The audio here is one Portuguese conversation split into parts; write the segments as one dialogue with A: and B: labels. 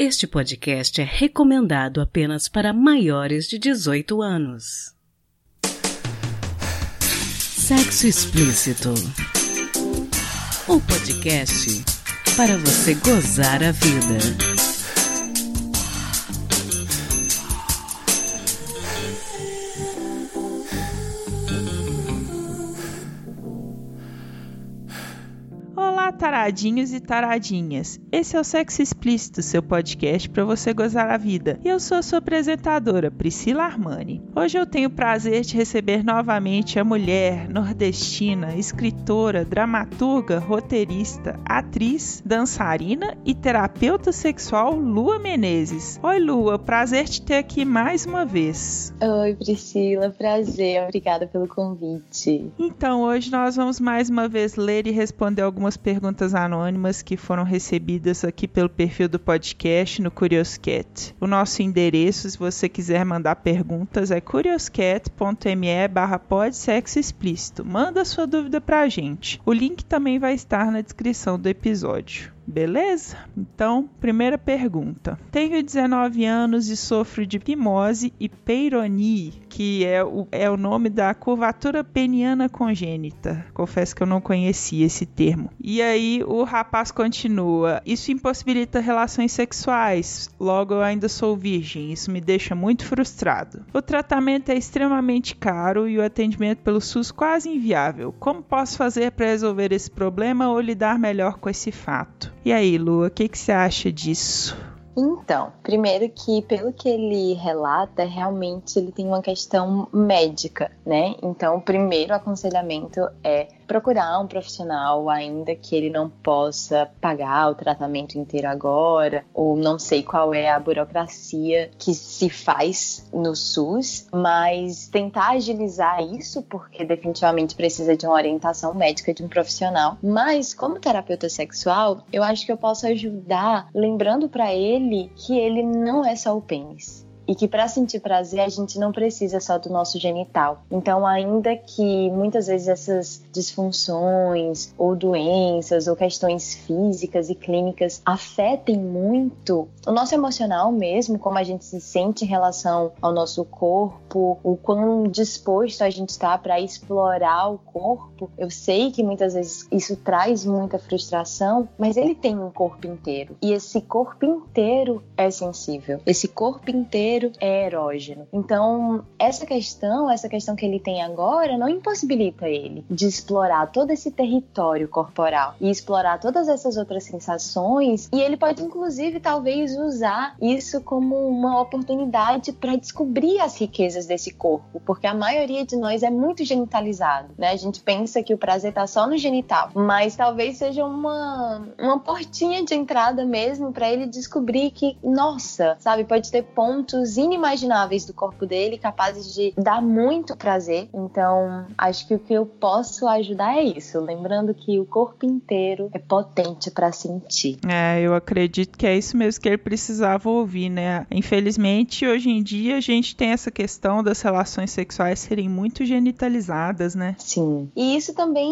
A: Este podcast é recomendado apenas para maiores de 18 anos. Sexo Explícito o podcast para você gozar a vida.
B: taradinhos e taradinhas. Esse é o Sexo Explícito, seu podcast para você gozar a vida. E eu sou a sua apresentadora, Priscila Armani. Hoje eu tenho o prazer de receber novamente a mulher nordestina, escritora, dramaturga, roteirista, atriz, dançarina e terapeuta sexual Lua Menezes. Oi, Lua, prazer te ter aqui mais uma vez.
C: Oi, Priscila, prazer. Obrigada pelo convite.
B: Então, hoje nós vamos mais uma vez ler e responder algumas perguntas perguntas anônimas que foram recebidas aqui pelo perfil do podcast no Curioscat. O nosso endereço, se você quiser mandar perguntas, é curioscat.me barra explícito. Manda sua dúvida pra gente. O link também vai estar na descrição do episódio. Beleza? Então, primeira pergunta. Tenho 19 anos e sofro de pimose e peironie, que é o, é o nome da curvatura peniana congênita. Confesso que eu não conhecia esse termo. E aí o rapaz continua: Isso impossibilita relações sexuais, logo eu ainda sou virgem. Isso me deixa muito frustrado. O tratamento é extremamente caro e o atendimento pelo SUS quase inviável. Como posso fazer para resolver esse problema ou lidar melhor com esse fato? E aí, Lua, o que, que você acha disso?
C: Então, primeiro que pelo que ele relata, realmente ele tem uma questão médica, né? Então, o primeiro aconselhamento é procurar um profissional, ainda que ele não possa pagar o tratamento inteiro agora, ou não sei qual é a burocracia que se faz no SUS, mas tentar agilizar isso, porque definitivamente precisa de uma orientação médica de um profissional. Mas, como terapeuta sexual, eu acho que eu posso ajudar lembrando para ele que ele não é só o pênis e que para sentir prazer a gente não precisa só do nosso genital. Então, ainda que muitas vezes essas disfunções ou doenças ou questões físicas e clínicas afetem muito o nosso emocional mesmo, como a gente se sente em relação ao nosso corpo, o quão disposto a gente está para explorar o corpo. Eu sei que muitas vezes isso traz muita frustração, mas ele tem um corpo inteiro e esse corpo inteiro é sensível. Esse corpo inteiro é erógeno. Então, essa questão, essa questão que ele tem agora, não impossibilita ele de explorar todo esse território corporal e explorar todas essas outras sensações. E ele pode, inclusive, talvez usar isso como uma oportunidade para descobrir as riquezas desse corpo, porque a maioria de nós é muito genitalizado, né? A gente pensa que o prazer tá só no genital, mas talvez seja uma, uma portinha de entrada mesmo para ele descobrir que, nossa, sabe, pode ter pontos inimagináveis do corpo dele, capazes de dar muito prazer. Então, acho que o que eu posso ajudar é isso, lembrando que o corpo inteiro é potente para sentir.
B: É, eu acredito que é isso mesmo que ele precisava ouvir, né? Infelizmente, hoje em dia a gente tem essa questão das relações sexuais serem muito genitalizadas, né?
C: Sim. E isso também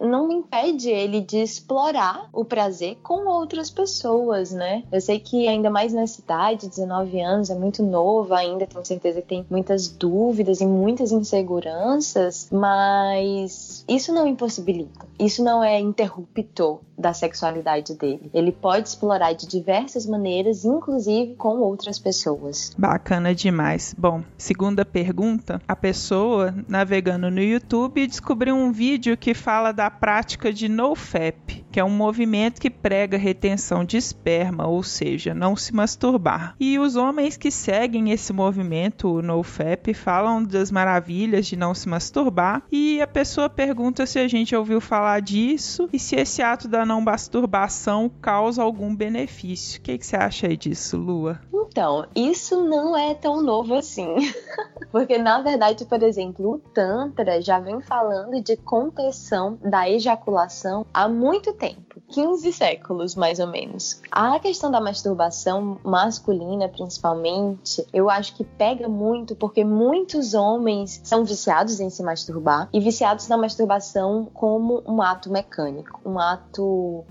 C: não impede ele de explorar o prazer com outras pessoas, né? Eu sei que ainda mais nessa idade, 19 anos, é muito muito novo ainda, tenho certeza que tem muitas dúvidas e muitas inseguranças, mas isso não impossibilita. Isso não é interruptor da sexualidade dele. Ele pode explorar de diversas maneiras, inclusive com outras pessoas.
B: Bacana demais. Bom, segunda pergunta: a pessoa navegando no YouTube descobriu um vídeo que fala da prática de NoFap, que é um movimento que prega retenção de esperma, ou seja, não se masturbar. E os homens que seguem esse movimento, o NoFap, falam das maravilhas de não se masturbar e a pessoa pergunta se a gente ouviu falar disso e se esse ato da não masturbação causa algum benefício. O que, que você acha aí disso, Lua?
C: Então, isso não é tão novo assim. Porque, na verdade, por exemplo, o Tantra já vem falando de contenção da ejaculação há muito tempo. 15 séculos, mais ou menos. A questão da masturbação masculina, principalmente, eu acho que pega muito porque muitos homens são viciados em se masturbar e viciados na masturbação como um ato mecânico, um ato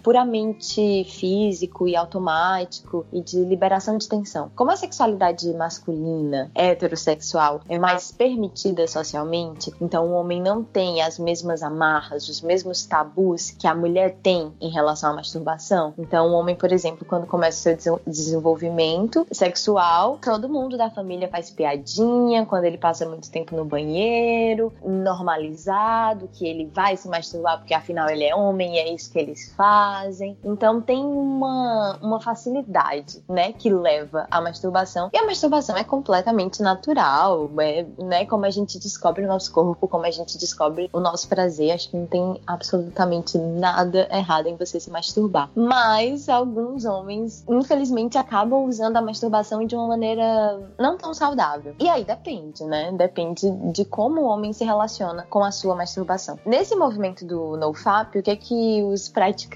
C: puramente físico e automático e de liberação de tensão. Como a sexualidade masculina, heterossexual, é mais permitida socialmente, então o homem não tem as mesmas amarras, os mesmos tabus que a mulher tem em relação à masturbação. Então, o homem, por exemplo, quando começa o seu desenvolvimento sexual, todo mundo da família faz piadinha quando ele passa muito tempo no banheiro, normalizado que ele vai se masturbar porque afinal ele é homem e é isso que eles fazem. Então, tem uma, uma facilidade, né, que leva à masturbação. E a masturbação é completamente natural, é, né, como a gente descobre o nosso corpo, como a gente descobre o nosso prazer. Acho que não tem absolutamente nada errado em você se masturbar. Mas alguns homens, infelizmente, acabam usando a masturbação de uma maneira não tão saudável. E aí depende, né? Depende de como o homem se relaciona com a sua masturbação. Nesse movimento do NoFap, o que é que os praticantes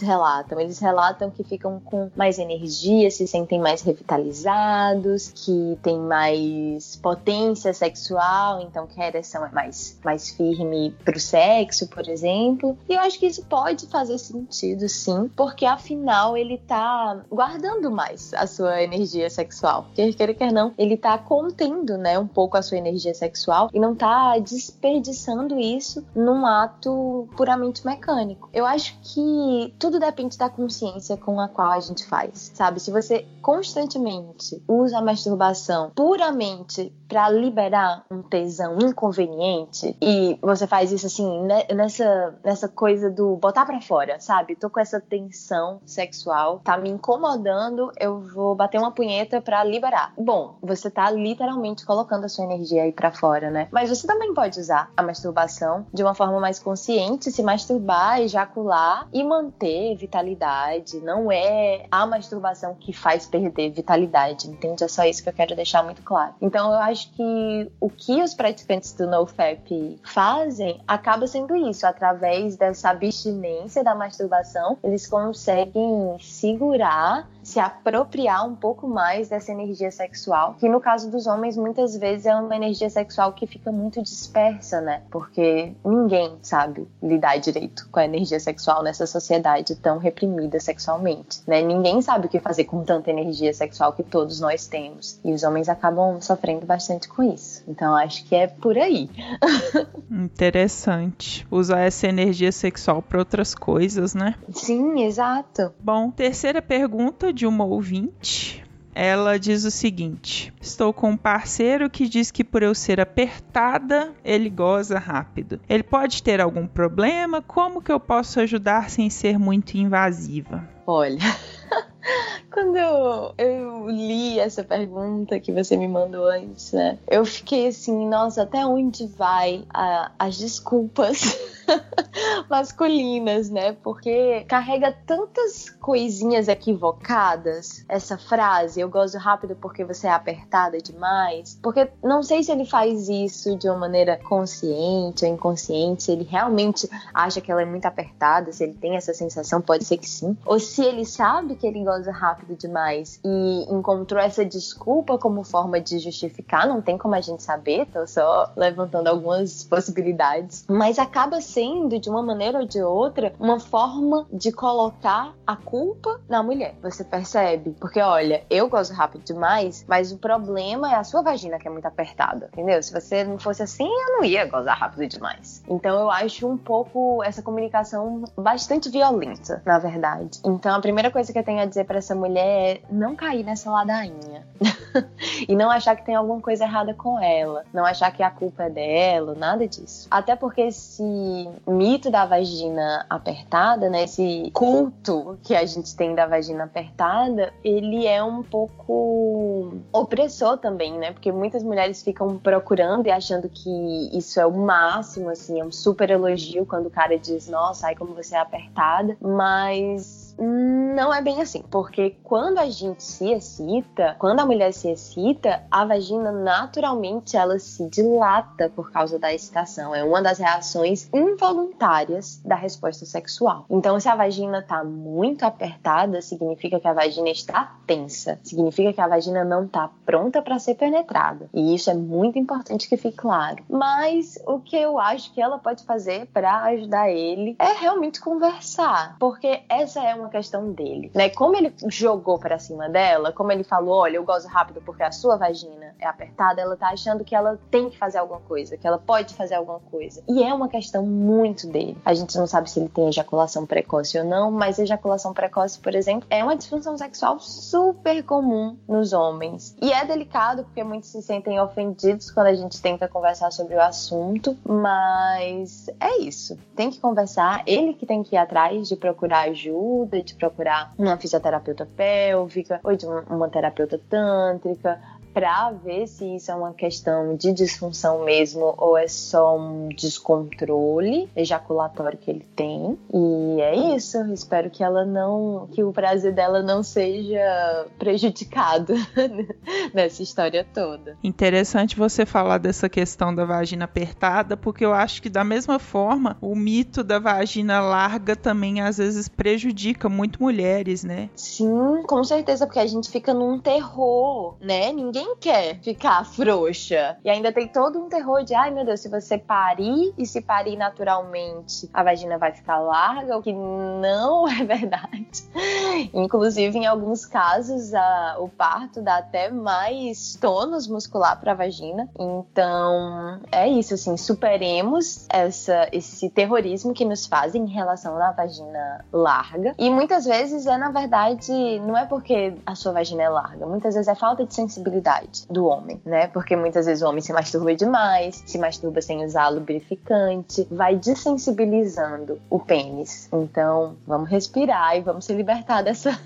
C: relatam? Eles relatam que ficam com mais energia, se sentem mais revitalizados, que tem mais potência sexual, então que a ereção é mais, mais firme pro sexo, por exemplo. E eu acho que isso pode fazer sentido, sim, porque afinal ele tá guardando mais a sua energia sexual. Quer queira, quer não, ele tá contendo, né, um pouco a sua energia sexual e não tá desperdiçando isso num ato puramente mecânico. Eu acho que tudo depende da consciência com a qual a gente faz, sabe? Se você constantemente usa a masturbação puramente para liberar um tesão inconveniente e você faz isso assim nessa nessa coisa do botar para fora, sabe? Tô com essa tensão sexual, tá me incomodando, eu vou bater uma punheta para liberar. Bom, você tá literalmente colocando a sua energia aí para fora, né? Mas você também pode usar a masturbação de uma forma mais consciente, se masturbar, ejacular e manter vitalidade. Não é a masturbação que faz perder vitalidade, entende? É só isso que eu quero deixar muito claro. Então eu acho que o que os praticantes do NoFap fazem acaba sendo isso, através dessa abstinência da masturbação, eles conseguem segurar se apropriar um pouco mais dessa energia sexual, que no caso dos homens muitas vezes é uma energia sexual que fica muito dispersa, né? Porque ninguém sabe lidar direito com a energia sexual nessa sociedade tão reprimida sexualmente, né? Ninguém sabe o que fazer com tanta energia sexual que todos nós temos. E os homens acabam sofrendo bastante com isso. Então acho que é por aí.
B: Interessante. Usar essa energia sexual para outras coisas, né?
C: Sim, exato.
B: Bom, terceira pergunta de uma ouvinte. Ela diz o seguinte: Estou com um parceiro que diz que por eu ser apertada, ele goza rápido. Ele pode ter algum problema? Como que eu posso ajudar sem ser muito invasiva?
C: Olha. Quando eu, eu, li essa pergunta que você me mandou antes, né? Eu fiquei assim, nossa, até onde vai a, as desculpas masculinas, né? Porque carrega tantas coisinhas equivocadas essa frase, eu gosto rápido porque você é apertada demais. Porque não sei se ele faz isso de uma maneira consciente ou inconsciente, se ele realmente acha que ela é muito apertada, se ele tem essa sensação, pode ser que sim. Ou se ele sabe que ele goza rápido demais e encontrou essa desculpa como forma de justificar, não tem como a gente saber, tô só levantando algumas possibilidades. Mas acaba sendo, de uma maneira ou de outra, uma forma de colocar a culpa na mulher. Você percebe? Porque, olha, eu gosto rápido demais, mas o problema é a sua vagina que é muito apertada, entendeu? Se você não fosse assim, eu não ia gozar rápido demais. Então, eu acho um pouco essa comunicação bastante violenta, na verdade. Então, a primeira coisa que eu tenho a dizer para essa mulher não cair nessa ladainha. e não achar que tem alguma coisa errada com ela. Não achar que a culpa é dela, nada disso. Até porque esse mito da vagina apertada, né, esse culto que a gente tem da vagina apertada, ele é um pouco opressor também, né? Porque muitas mulheres ficam procurando e achando que isso é o máximo, assim, é um super elogio quando o cara diz, nossa, ai como você é apertada, mas Não é bem assim, porque quando a gente se excita, quando a mulher se excita, a vagina naturalmente ela se dilata por causa da excitação. É uma das reações involuntárias da resposta sexual. Então, se a vagina está muito apertada, significa que a vagina está tensa, significa que a vagina não está pronta para ser penetrada. E isso é muito importante que fique claro. Mas o que eu acho que ela pode fazer para ajudar ele é realmente conversar, porque essa é uma questão dele, né? Como ele jogou para cima dela, como ele falou, olha, eu gosto rápido porque a sua vagina é apertada, ela tá achando que ela tem que fazer alguma coisa, que ela pode fazer alguma coisa. E é uma questão muito dele. A gente não sabe se ele tem ejaculação precoce ou não, mas ejaculação precoce, por exemplo, é uma disfunção sexual super comum nos homens. E é delicado porque muitos se sentem ofendidos quando a gente tenta conversar sobre o assunto, mas é isso. Tem que conversar, ele que tem que ir atrás de procurar ajuda, de procurar uma fisioterapeuta pélvica ou de uma terapeuta tântrica para ver se isso é uma questão de disfunção mesmo ou é só um descontrole ejaculatório que ele tem. E é isso. Espero que ela não, que o prazer dela não seja prejudicado nessa história toda.
B: Interessante você falar dessa questão da vagina apertada, porque eu acho que da mesma forma o mito da vagina larga também às vezes prejudica muito mulheres, né?
C: Sim, com certeza, porque a gente fica num terror, né? Ninguém ninguém quer ficar frouxa. E ainda tem todo um terror de, ai meu Deus, se você parir e se parir naturalmente, a vagina vai ficar larga, o que não é verdade. Inclusive, em alguns casos, a, o parto dá até mais tônus muscular para a vagina. Então, é isso, assim, superemos essa, esse terrorismo que nos fazem em relação à vagina larga. E muitas vezes é, na verdade, não é porque a sua vagina é larga, muitas vezes é falta de sensibilidade do homem, né? Porque muitas vezes o homem se masturba demais, se masturba sem usar lubrificante, vai desensibilizando o pênis. Então, vamos respirar e vamos se libertar dessa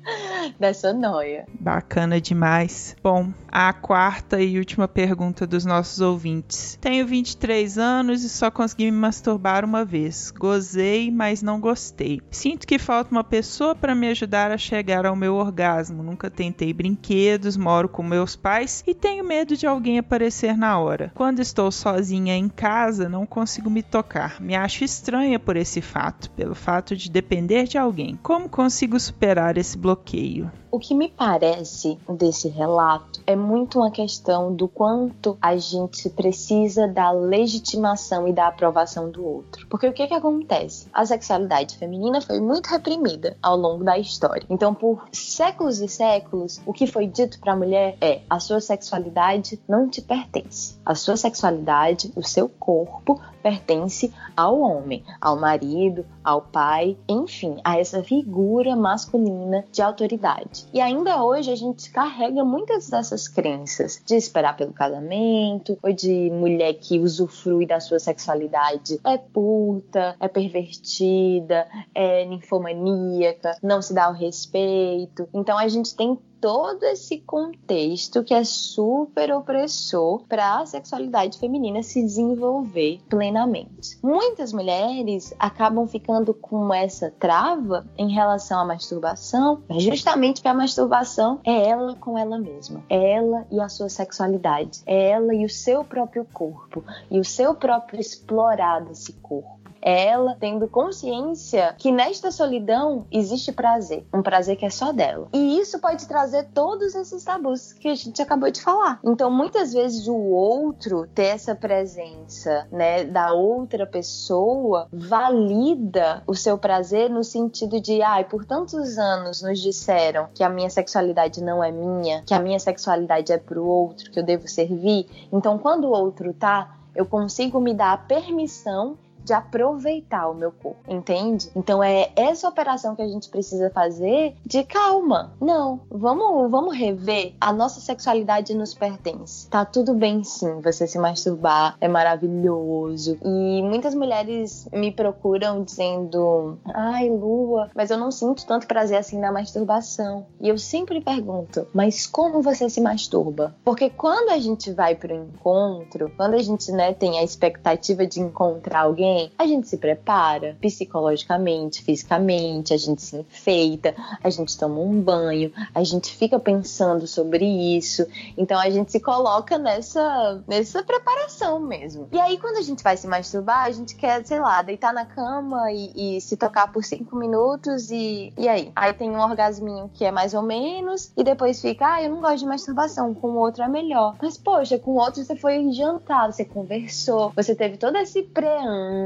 C: dessa noia.
B: Bacana demais. Bom, a quarta e última pergunta dos nossos ouvintes. Tenho 23 anos e só consegui me masturbar uma vez. Gozei, mas não gostei. Sinto que falta uma pessoa para me ajudar a chegar ao meu orgasmo. Nunca tentei brinquedos, moro com meus pais e tenho medo de alguém aparecer na hora. Quando estou sozinha em casa, não consigo me tocar. Me acho estranha por esse fato, pelo fato de depender de alguém. Como consigo superar esse bloqueio?
C: O que me parece desse relato é muito uma questão do quanto a gente precisa da legitimação e da aprovação do outro. Porque o que que acontece? A sexualidade feminina foi muito reprimida ao longo da história. Então, por séculos e séculos, o que foi dito para a mulher é: a sua sexualidade não te pertence. A sua sexualidade, o seu corpo pertence ao homem, ao marido, ao pai, enfim, a essa figura masculina de autoridade. E ainda hoje a gente carrega muitas dessas crenças de esperar pelo casamento, ou de mulher que usufrui da sua sexualidade é puta, é pervertida, é ninfomaníaca, não se dá o respeito. Então a gente tem todo esse contexto que é super opressor para a sexualidade feminina se desenvolver plenamente. Muitas mulheres acabam ficando com essa trava em relação à masturbação, justamente porque a masturbação é ela com ela mesma, é ela e a sua sexualidade, é ela e o seu próprio corpo e o seu próprio explorar desse corpo. É ela tendo consciência que nesta solidão existe prazer, um prazer que é só dela. E isso pode trazer todos esses tabus que a gente acabou de falar. Então, muitas vezes o outro ter essa presença, né, da outra pessoa valida o seu prazer no sentido de, ai, por tantos anos nos disseram que a minha sexualidade não é minha, que a minha sexualidade é pro outro, que eu devo servir. Então, quando o outro tá, eu consigo me dar a permissão de aproveitar o meu corpo, entende? Então é essa operação que a gente precisa fazer de calma. Não, vamos, vamos rever. A nossa sexualidade nos pertence. Tá tudo bem sim, você se masturbar é maravilhoso. E muitas mulheres me procuram dizendo: "Ai, Lua, mas eu não sinto tanto prazer assim na masturbação". E eu sempre pergunto: "Mas como você se masturba?" Porque quando a gente vai pro encontro, quando a gente, né, tem a expectativa de encontrar alguém, tem, a gente se prepara psicologicamente, fisicamente, a gente se enfeita, a gente toma um banho, a gente fica pensando sobre isso. Então a gente se coloca nessa, nessa preparação mesmo. E aí, quando a gente vai se masturbar, a gente quer, sei lá, deitar na cama e, e se tocar por cinco minutos e, e aí? Aí tem um orgasminho que é mais ou menos, e depois fica, ah, eu não gosto de masturbação, com o outro é melhor. Mas, poxa, com o outro você foi jantar, você conversou, você teve todo esse preâmbulo,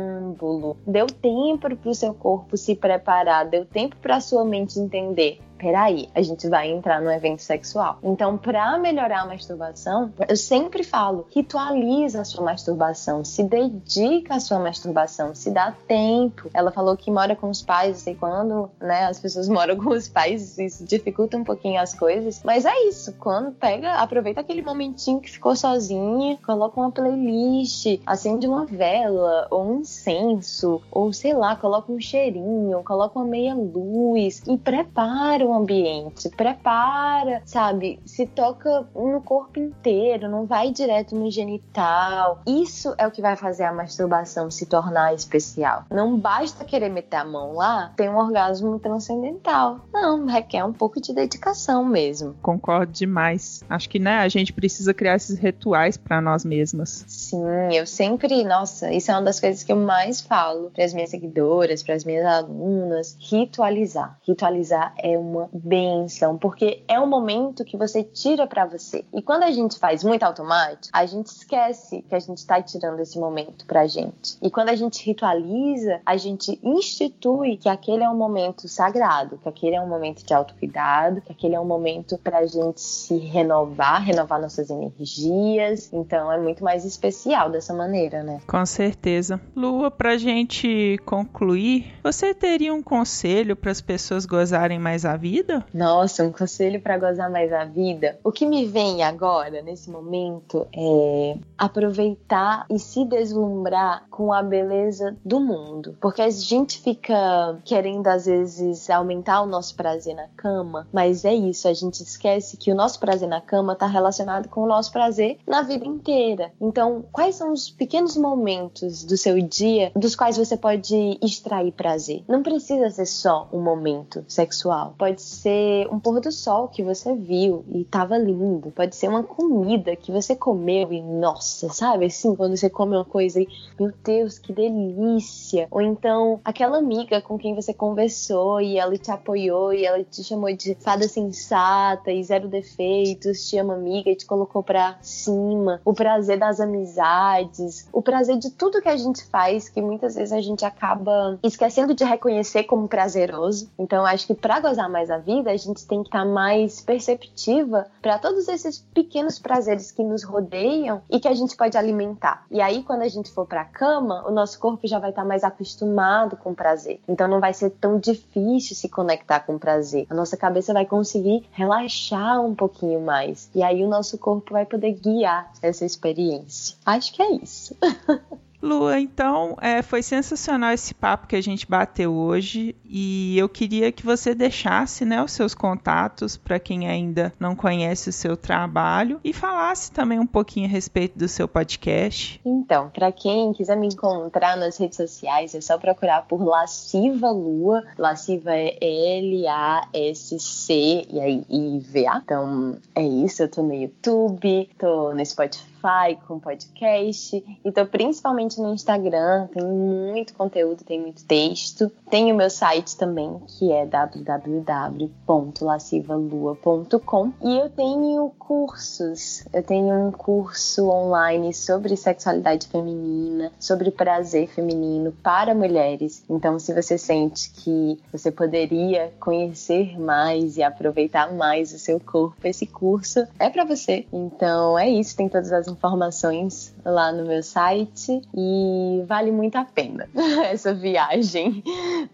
C: deu tempo pro seu corpo se preparar, deu tempo pra sua mente entender peraí, a gente vai entrar no evento sexual. Então, para melhorar a masturbação, eu sempre falo, ritualiza a sua masturbação, se dedica à sua masturbação, se dá tempo. Ela falou que mora com os pais, sei quando, né? As pessoas moram com os pais, isso dificulta um pouquinho as coisas. Mas é isso, quando pega, aproveita aquele momentinho que ficou sozinha, coloca uma playlist, acende uma vela, ou um incenso, ou sei lá, coloca um cheirinho, coloca uma meia luz e prepara o ambiente, prepara, sabe? Se toca no corpo inteiro, não vai direto no genital. Isso é o que vai fazer a masturbação se tornar especial. Não basta querer meter a mão lá, tem um orgasmo transcendental. Não, requer um pouco de dedicação mesmo.
B: Concordo demais. Acho que, né, a gente precisa criar esses rituais para nós mesmas.
C: Sim, eu sempre, nossa, isso é uma das coisas que eu mais falo para as minhas seguidoras, para as minhas alunas, ritualizar. Ritualizar é uma uma benção, porque é um momento que você tira para você. E quando a gente faz muito automático, a gente esquece que a gente está tirando esse momento pra gente. E quando a gente ritualiza, a gente institui que aquele é um momento sagrado, que aquele é um momento de autocuidado, que aquele é um momento pra gente se renovar, renovar nossas energias. Então é muito mais especial dessa maneira, né?
B: Com certeza. Lua, pra gente concluir, você teria um conselho para as pessoas gozarem mais a vida?
C: Nossa, um conselho para gozar mais a vida. O que me vem agora, nesse momento, é aproveitar e se deslumbrar com a beleza do mundo. Porque a gente fica querendo, às vezes, aumentar o nosso prazer na cama, mas é isso, a gente esquece que o nosso prazer na cama está relacionado com o nosso prazer na vida inteira. Então, quais são os pequenos momentos do seu dia dos quais você pode extrair prazer? Não precisa ser só um momento sexual. Pode pode ser um pôr do sol que você viu e tava lindo, pode ser uma comida que você comeu e nossa, sabe? Assim, quando você come uma coisa e meu Deus, que delícia! Ou então aquela amiga com quem você conversou e ela te apoiou e ela te chamou de fada sensata e zero defeitos, te ama amiga e te colocou pra cima. O prazer das amizades, o prazer de tudo que a gente faz que muitas vezes a gente acaba esquecendo de reconhecer como prazeroso. Então acho que para gozar mais mais a vida, a gente tem que estar tá mais perceptiva para todos esses pequenos prazeres que nos rodeiam e que a gente pode alimentar. E aí, quando a gente for para a cama, o nosso corpo já vai estar tá mais acostumado com prazer. Então, não vai ser tão difícil se conectar com prazer. A nossa cabeça vai conseguir relaxar um pouquinho mais. E aí, o nosso corpo vai poder guiar essa experiência. Acho que é isso.
B: Lua, então é, foi sensacional esse papo que a gente bateu hoje e eu queria que você deixasse né, os seus contatos para quem ainda não conhece o seu trabalho e falasse também um pouquinho a respeito do seu podcast.
C: Então, para quem quiser me encontrar nas redes sociais, é só procurar por Lasciva Lua. Lasciva é L-A-S-C e aí I-V-A. Então é isso, eu tô no YouTube, tô no Spotify Spotify, com podcast. E tô principalmente no Instagram, tem muito conteúdo, tem muito texto. Tem o meu site também, que é www.lascivalua.com. E eu tenho cursos. Eu tenho um curso online sobre sexualidade feminina, sobre prazer feminino para mulheres. Então, se você sente que você poderia conhecer mais e aproveitar mais o seu corpo, esse curso é para você. Então, é isso, tem todas as informações lá no meu site e vale muito a pena essa viagem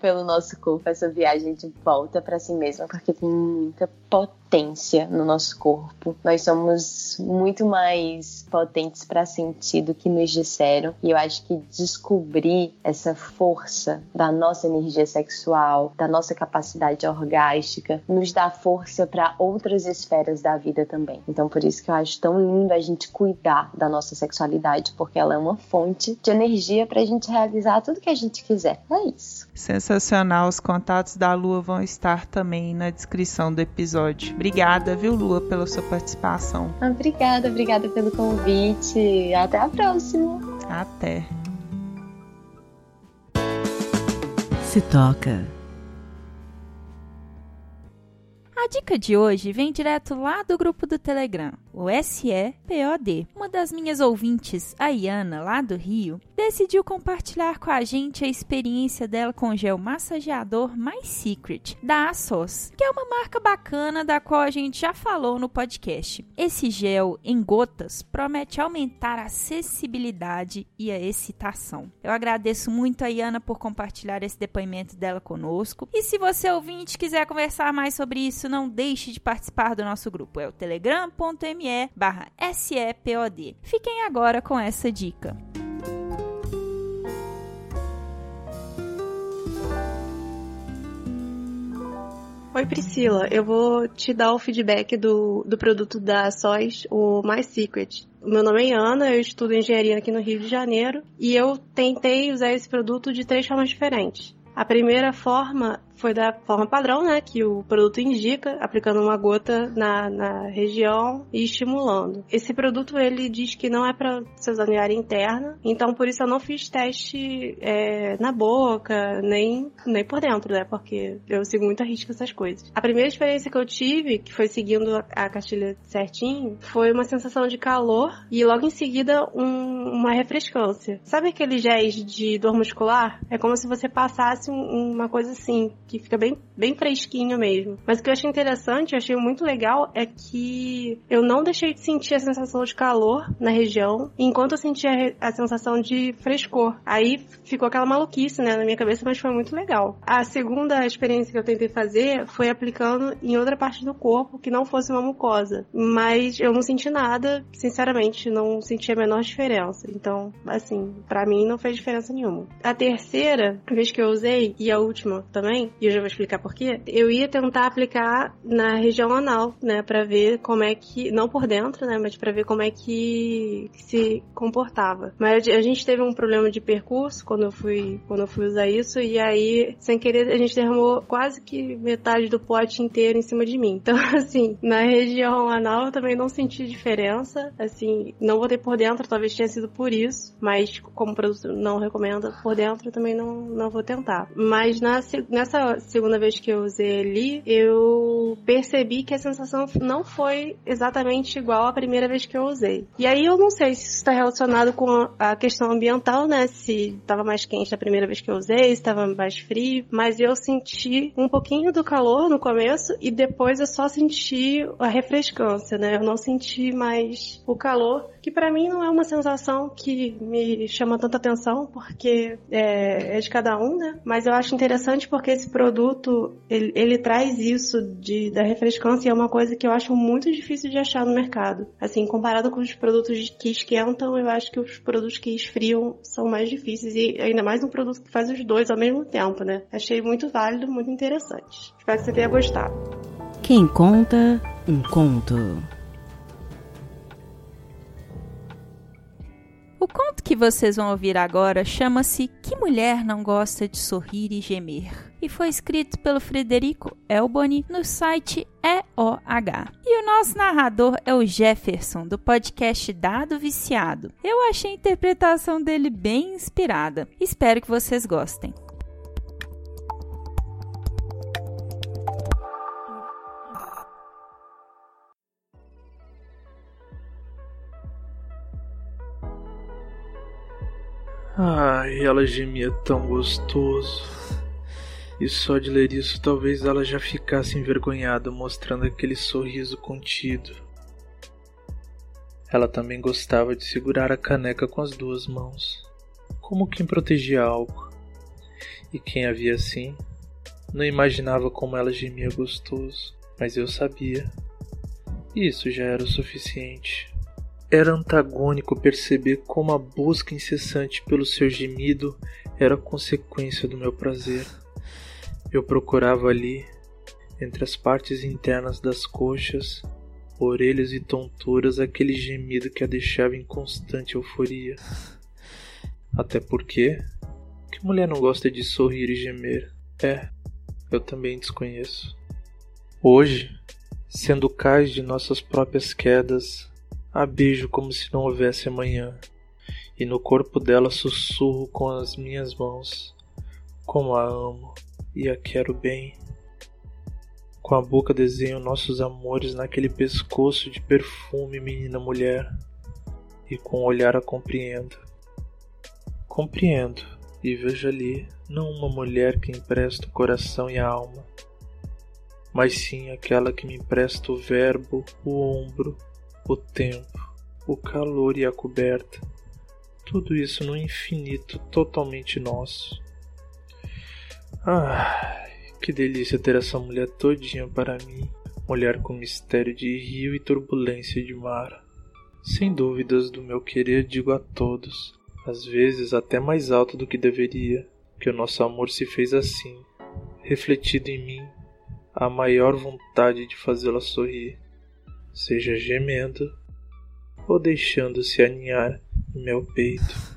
C: pelo nosso corpo, essa viagem de volta para si mesma, porque tem muita potência no nosso corpo. Nós somos muito mais potentes para sentir do que nos disseram. E eu acho que descobrir essa força da nossa energia sexual, da nossa capacidade orgástica, nos dá força para outras esferas da vida também. Então, por isso que eu acho tão lindo a gente cuidar da nossa sexualidade, porque ela é uma fonte de energia para a gente realizar tudo que a gente quiser. É isso.
D: Sensacional. Os contatos da Lua vão estar também na descrição do episódio. Obrigada, viu, Lua, pela sua participação.
C: Obrigada, obrigada pelo convite. Até a próxima.
D: Até.
A: Se toca.
B: A dica de hoje vem direto lá do grupo do Telegram, o SEPOD. Uma das minhas ouvintes, a Iana, lá do Rio, decidiu compartilhar com a gente a experiência dela com o gel massageador My Secret, da ASOS, que é uma marca bacana da qual a gente já falou no podcast. Esse gel em gotas promete aumentar a acessibilidade e a excitação. Eu agradeço muito a Iana por compartilhar esse depoimento dela conosco. E se você ouvinte quiser conversar mais sobre isso, não deixe de participar do nosso grupo. É o telegram.me barra SEPOD. Fiquem agora com essa dica.
E: Oi Priscila, eu vou te dar o feedback do, do produto da SOS, o My Secret. Meu nome é Ana, eu estudo engenharia aqui no Rio de Janeiro e eu tentei usar esse produto de três formas diferentes. A primeira forma foi da forma padrão, né, que o produto indica, aplicando uma gota na, na região e estimulando. Esse produto ele diz que não é para ser usado em área interna, então por isso eu não fiz teste é, na boca, nem, nem por dentro, né, porque eu sigo muito a risco essas coisas. A primeira experiência que eu tive, que foi seguindo a, cartilha certinho, foi uma sensação de calor e logo em seguida um, uma refrescância. Sabe aqueles géis de dor muscular? É como se você passasse um, uma coisa assim, que fica bem, bem fresquinho mesmo. Mas o que eu achei interessante, eu achei muito legal, é que eu não deixei de sentir a sensação de calor na região, enquanto eu sentia a, sensação de frescor. Aí ficou aquela maluquice, né, na minha cabeça, mas foi muito legal. A segunda experiência que eu tentei fazer foi aplicando em outra parte do corpo que não fosse uma mucosa. Mas eu não senti nada, sinceramente, não senti a menor diferença. Então, assim, para mim não fez diferença nenhuma. A terceira vez que eu usei, e a última também, e eu já vou explicar por quê, eu ia tentar aplicar na região anal, né, para ver como é que, não por dentro, né, mas para ver como é que, se comportava. Mas a gente teve um problema de percurso quando eu fui, quando eu fui usar isso e aí, sem querer, a gente derramou quase que metade do pote inteiro em cima de mim. Então, assim, na região anal eu também não senti diferença, assim, não botei por dentro, talvez tenha sido por isso, mas como o produto não recomenda por dentro, eu também não, não vou tentar. Mas na, nessa segunda vez que eu usei ali, eu percebi que a sensação não foi exatamente igual à primeira vez que eu usei. E aí eu não sei se isso está relacionado com a questão ambiental, né? Se estava mais quente a primeira vez que eu usei, se estava mais frio, mas eu senti um pouquinho do calor no começo e depois eu só senti a refrescância, né? Eu não senti mais o calor, que para mim não é uma sensação que me chama tanta atenção, porque é, é de cada um, né? Mas eu acho interessante porque esse produto, ele, ele traz isso de, da refrescância e é uma coisa que eu acho muito difícil de achar no mercado. Assim, comparado com os produtos que esquentam, eu acho que os produtos que esfriam são mais difíceis e ainda mais um produto que faz os dois ao mesmo tempo, né? Achei muito válido, muito interessante. Espero que você tenha gostado.
A: Quem conta um conto.
B: O conto que vocês vão ouvir agora chama-se Que Mulher Não Gosta de Sorrir e Gemer e foi escrito pelo Frederico Elboni no site EOH. E o nosso narrador é o Jefferson, do podcast Dado Viciado. Eu achei a interpretação dele bem inspirada. Espero que vocês gostem.
F: Ai, ela gemia tão gostoso. E só de ler isso, talvez ela já ficasse envergonhada, mostrando aquele sorriso contido. Ela também gostava de segurar a caneca com as duas mãos, como quem protegia algo. E quem a via assim, não imaginava como ela gemia gostoso. Mas eu sabia. Isso já era o suficiente. Era antagônico perceber como a busca incessante pelo seu gemido era consequência do meu prazer. Eu procurava ali, entre as partes internas das coxas, orelhas e tonturas, aquele gemido que a deixava em constante euforia. Até porque, que mulher não gosta de sorrir e gemer? É, eu também desconheço. Hoje, sendo cais de nossas próprias quedas, a beijo como se não houvesse amanhã, e no corpo dela sussurro com as minhas mãos, como a amo e a quero bem. Com a boca desenho nossos amores naquele pescoço de perfume, menina mulher, e com o olhar a compreendo. Compreendo e vejo ali não uma mulher que empresta o coração e a alma, mas sim aquela que me empresta o verbo, o ombro, o tempo, o calor e a coberta. Tudo isso no infinito totalmente nosso. Ai, que delícia ter essa mulher todinha para mim, mulher com mistério de rio e turbulência de mar. Sem dúvidas do meu querer digo a todos, às vezes até mais alto do que deveria, que o nosso amor se fez assim, refletido em mim a maior vontade de fazê-la sorrir, seja gemendo ou deixando-se aninhar em meu peito.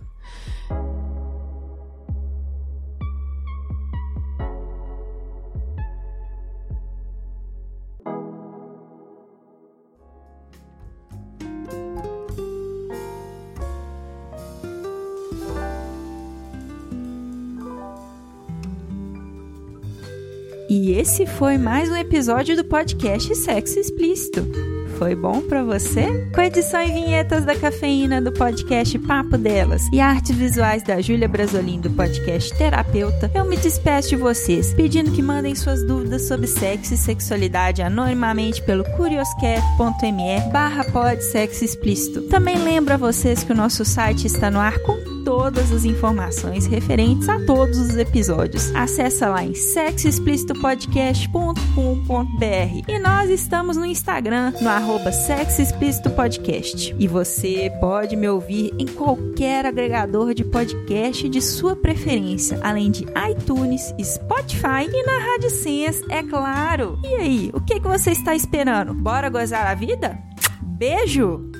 B: E esse foi mais um episódio do podcast Sexo Explícito. Foi bom para você? Com edição e vinhetas da cafeína do podcast Papo Delas e artes visuais da Júlia Brasolim do podcast Terapeuta, eu me despeço de vocês, pedindo que mandem suas dúvidas sobre sexo e sexualidade anonimamente pelo curioscat.me barra explícito. Também lembro a vocês que o nosso site está no ar com todas as informações referentes a todos os episódios. Acesse lá em sexoexplicitopodcast.com.br e nós estamos no Instagram, no arroba Podcast. E você pode me ouvir em qualquer agregador de podcast de sua preferência, além de iTunes, Spotify e na Rádio é claro. E aí, o que, que você está esperando? Bora gozar a vida? Beijo!